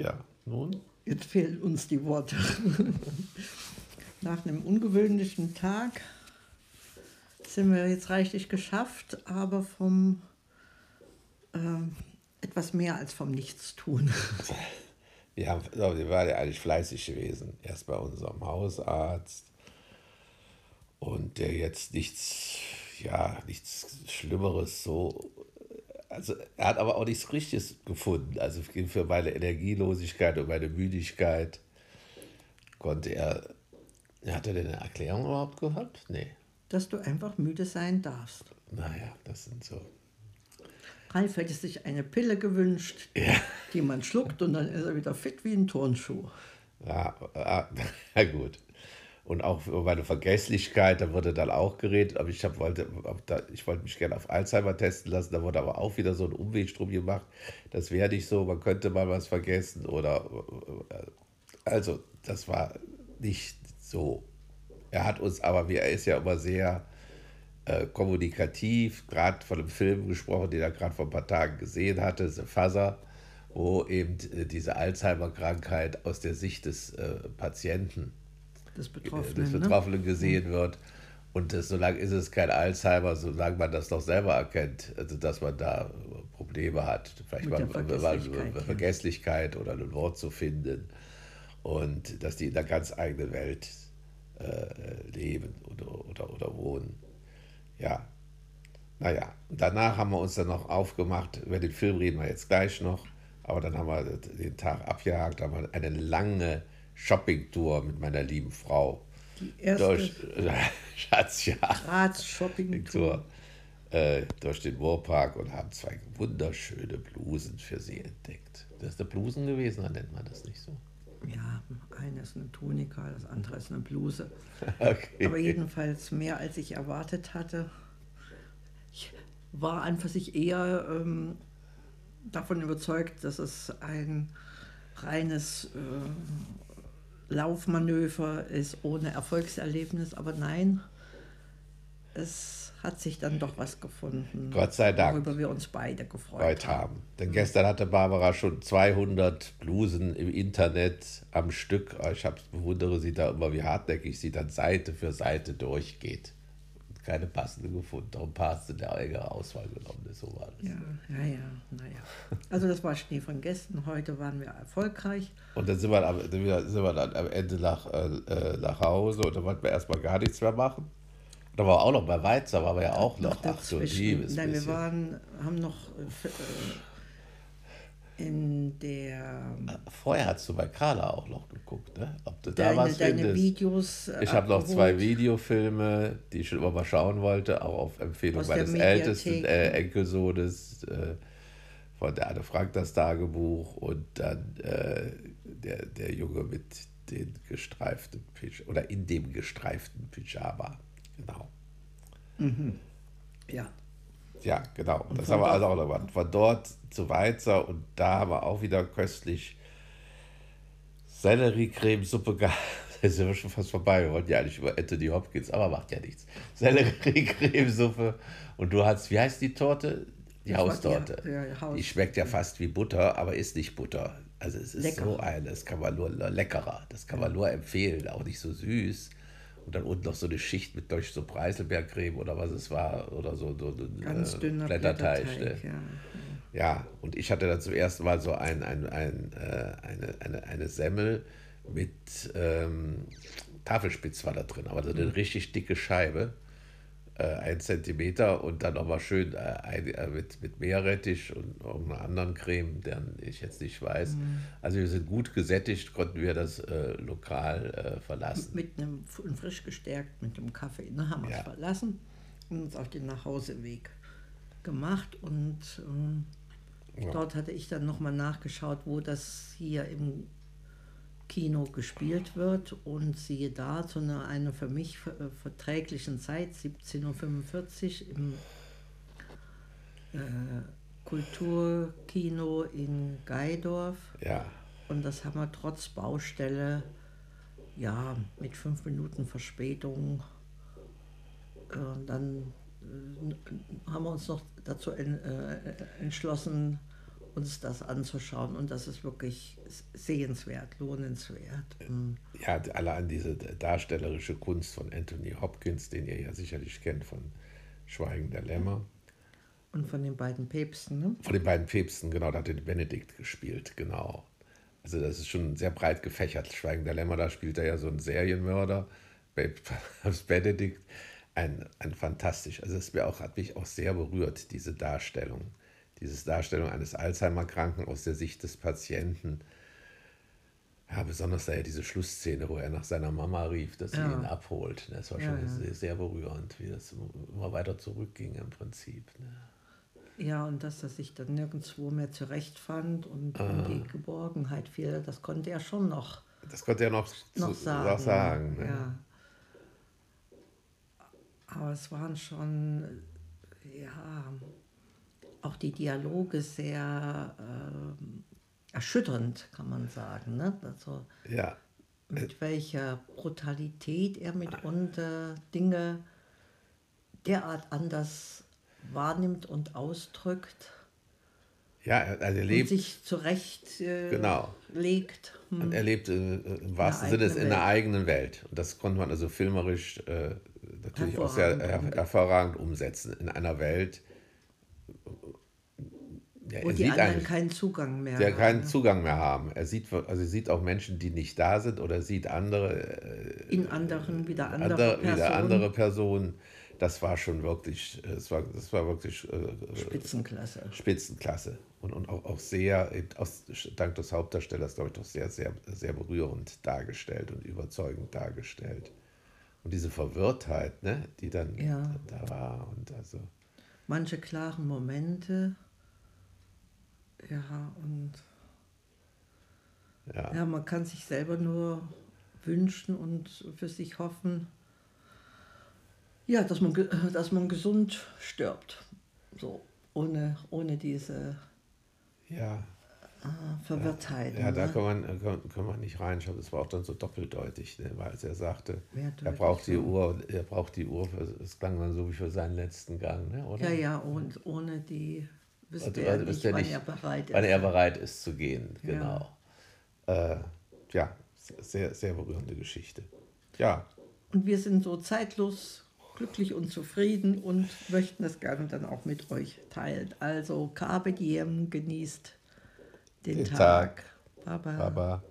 Ja, nun? Jetzt fehlen uns die Worte. Nach einem ungewöhnlichen Tag sind wir jetzt reichlich geschafft, aber vom äh, etwas mehr als vom Nichtstun. Wir, haben, wir waren ja eigentlich fleißig gewesen. Erst bei unserem Hausarzt und der jetzt nichts, ja, nichts Schlimmeres so. Also er hat aber auch nichts Richtiges gefunden. Also für meine Energielosigkeit und meine Müdigkeit konnte er. Hat er denn eine Erklärung überhaupt gehabt? Nee. Dass du einfach müde sein darfst. Naja, das sind so. Ralf hätte sich eine Pille gewünscht, Ja. die man schluckt und dann ist er wieder fit wie ein Turnschuh. Ja, ah, ja gut. Und auch über meine Vergesslichkeit, da wurde dann auch geredet, aber ich, hab, wollte, da, ich wollte mich gerne auf Alzheimer testen lassen, da wurde aber auch wieder so ein Umweg drum gemacht. Das wäre nicht so, man könnte mal was vergessen oder. äh, Also, das war nicht so. Er hat uns aber, wie er ist ja immer sehr äh, kommunikativ, gerade von einem Film gesprochen, den er gerade vor ein paar Tagen gesehen hatte, The Fuzzer, wo eben äh, diese Alzheimer-Krankheit aus der Sicht des äh, Patienten Des des Betroffenen. ne? Betroffenen gesehen wird. Und das, solange ist es kein Alzheimer, solange man das noch selber erkennt, also dass man da Probleme hat, vielleicht mal der mal- Vergesslichkeit, ja. Vergesslichkeit oder ein Wort zu finden und dass die in einer ganz eigenen Welt äh, leben oder, oder, oder wohnen. Ja, naja, danach haben wir uns dann noch aufgemacht, über den Film reden wir jetzt gleich noch, aber dann haben wir den Tag abgehakt, haben wir eine lange Shoppingtour mit meiner lieben Frau Die erste durch, Schatz, ja, Graz-Shopping-Tour. Tour, äh, durch den Moorpark und haben zwei wunderschöne Blusen für sie entdeckt. Das ist eine Blusen gewesen, dann nennt man das nicht so. Ja, eine ist eine Tunika, das andere ist eine Bluse. Okay. Aber jedenfalls mehr, als ich erwartet hatte. Ich war an für sich eher ähm, davon überzeugt, dass es ein reines äh, Laufmanöver ist ohne Erfolgserlebnis. Aber nein, es hat sich dann doch was gefunden. Gott sei Dank. Worüber wir uns beide gefreut Freut haben. Denn gestern hatte Barbara schon 200 Blusen im Internet am Stück. Ich bewundere sie da immer, wie hartnäckig sie dann Seite für Seite durchgeht. Keine passende gefunden. Darum passt in der engere Auswahl genommen ist. So war das. Ja, ja, ja, naja. Also das war Schnee von gestern. Heute waren wir erfolgreich. Und dann sind wir, am, sind wir dann am Ende nach, äh, äh, nach Hause und dann wollten wir erstmal gar nichts mehr machen. Da war auch noch bei Weizer, waren wir ja auch noch. Ach du liebes Nein, wir waren, haben noch äh, äh, in der Vorher hast du bei Carla auch noch geguckt, ne? Ob du da deine, was deine findest. Videos. äh, Ich habe noch zwei Videofilme, die ich schon immer mal schauen wollte, auch auf Empfehlung Aus meines ältesten äh, Enkelsohnes äh, von der Anne Frank das Tagebuch und dann äh, der, der Junge mit den gestreiften Pyjama oder in dem gestreiften Pyjama. Genau. Ja, Ja, genau. Das von haben wir also auch noch gemacht. Von dort zu Weizer und da haben wir auch wieder köstlich Selleriecremesuppe gehabt. Da sind wir schon fast vorbei. Wir wollten ja eigentlich über Anthony Hopkins, aber macht ja nichts. Selleriecremesuppe. Und du hast, wie heißt die Torte? Die Das war Haustorte. die- ja, Haus- Die schmeckt ja fast wie Butter, aber ist nicht Butter. Also es ist Lecker. so eine, das kann man nur leckerer, das kann man nur empfehlen, auch nicht so süß. Und dann unten noch so eine Schicht mit durch so Preiselbeercreme oder was es war oder so, so ganz äh, dünner Blätterteig. Blätterteig. ne? ja. Ja, und ich hatte dann zum ersten Mal so ein, ein, ein, äh, eine, eine, eine Semmel mit ähm, Tafelspitz war da drin, aber so eine richtig dicke Scheibe, ein Zentimeter und dann nochmal schön äh, äh, mit, mit Meerrettich und irgendeiner anderen Creme, deren ich jetzt nicht weiß. Also wir sind gut gesättigt, konnten wir das äh, Lokal äh, verlassen. Mit einem frisch gestärkt, mit einem Kaffee. Dann haben wir es Ja. verlassen und uns auf den Nachhauseweg gemacht. Und ähm, Ja. dort hatte ich dann nochmal nachgeschaut, wo das hier im Kino gespielt wird. Und siehe da, zu einer, einer für mich äh, verträglichen Zeit, 17.45 Uhr im äh, Kulturkino in Geidorf. Ja, Und das haben wir trotz Baustelle, ja, mit fünf Minuten Verspätung, äh, dann äh, haben wir uns noch dazu äh, entschlossen, uns das anzuschauen. Und das ist wirklich sehenswert, lohnenswert. Mhm. Ja, allein diese darstellerische Kunst von Anthony Hopkins, den ihr ja sicherlich kennt von Schweigen der Lämmer. Und von den beiden Päpsten, ne? Von den beiden Päpsten, genau, da hat den Benedikt gespielt, genau. Also das ist schon sehr breit gefächert. Schweigen der Lämmer, da spielt er ja so einen Serienmörder, Benedikt. Ein, ein fantastisch, also es auch, hat mich auch sehr berührt, diese Darstellung. Diese Darstellung eines Alzheimer-Kranken aus der Sicht des Patienten. Ja, besonders da ja diese Schlussszene, wo er nach seiner Mama rief, dass sie ja. ihn abholt. Das war schon ja, ja. Sehr, sehr, berührend, wie das immer weiter zurückging im Prinzip. Ne? Ja, und dass er sich dann nirgendwo mehr zurechtfand und ah. in die Geborgenheit fiel, das konnte er schon noch. Das konnte er noch, noch zu, sagen. sagen ne? ja. Aber es waren schon, ja, auch die Dialoge sehr äh, erschütternd, kann man sagen. Ne? Also, ja. Mit welcher Brutalität er mitunter Dinge derart anders wahrnimmt und ausdrückt. Ja, also er lebt. Und sich zurecht äh, genau. legt. Hm. Und er lebt äh, im wahrsten Sinne in der eigenen Welt. Und das konnte man also filmerisch äh, natürlich auch sehr her hervorragend umsetzen. In einer Welt, ja, Wo die anderen keinen Zugang mehr der haben. keinen Zugang mehr haben. Er sieht, also er sieht auch Menschen, die nicht da sind oder sieht andere. Äh, In anderen wieder andere, andere Personen. Wieder andere Personen das war schon wirklich, das war, das war wirklich äh, Spitzenklasse. Spitzenklasse. Und, und auch, auch sehr, aus, dank des Hauptdarstellers, glaube ich, doch sehr, sehr, sehr berührend dargestellt und überzeugend dargestellt. Und diese Verwirrtheit, ne, die dann ja. da war. Und also. Manche klaren Momente, ja, und ja. ja, man kann sich selber nur wünschen und für sich hoffen, ja, dass man, dass man gesund stirbt. So, ohne, ohne diese ja. äh, Verwirrtheit. Ja, ja da ne? kann man, kann, kann, man nicht reinschauen. Das war auch dann so doppeldeutig, ne? weil er sagte, er braucht die Uhr, er braucht die Uhr, es klang dann so wie für seinen letzten Gang, ne? oder? Ja, ja, und ohne die wüsste er nicht, wann nicht, er bereit ist. Wann er bereit ist zu gehen, genau. Ja, äh, ja sehr, sehr berührende Geschichte. Ja. Und wir sind so zeitlos glücklich und zufrieden und möchten das gerne dann auch mit euch teilen. Also Carpe Diem, genießt den, den Tag. Tag. Baba. Baba.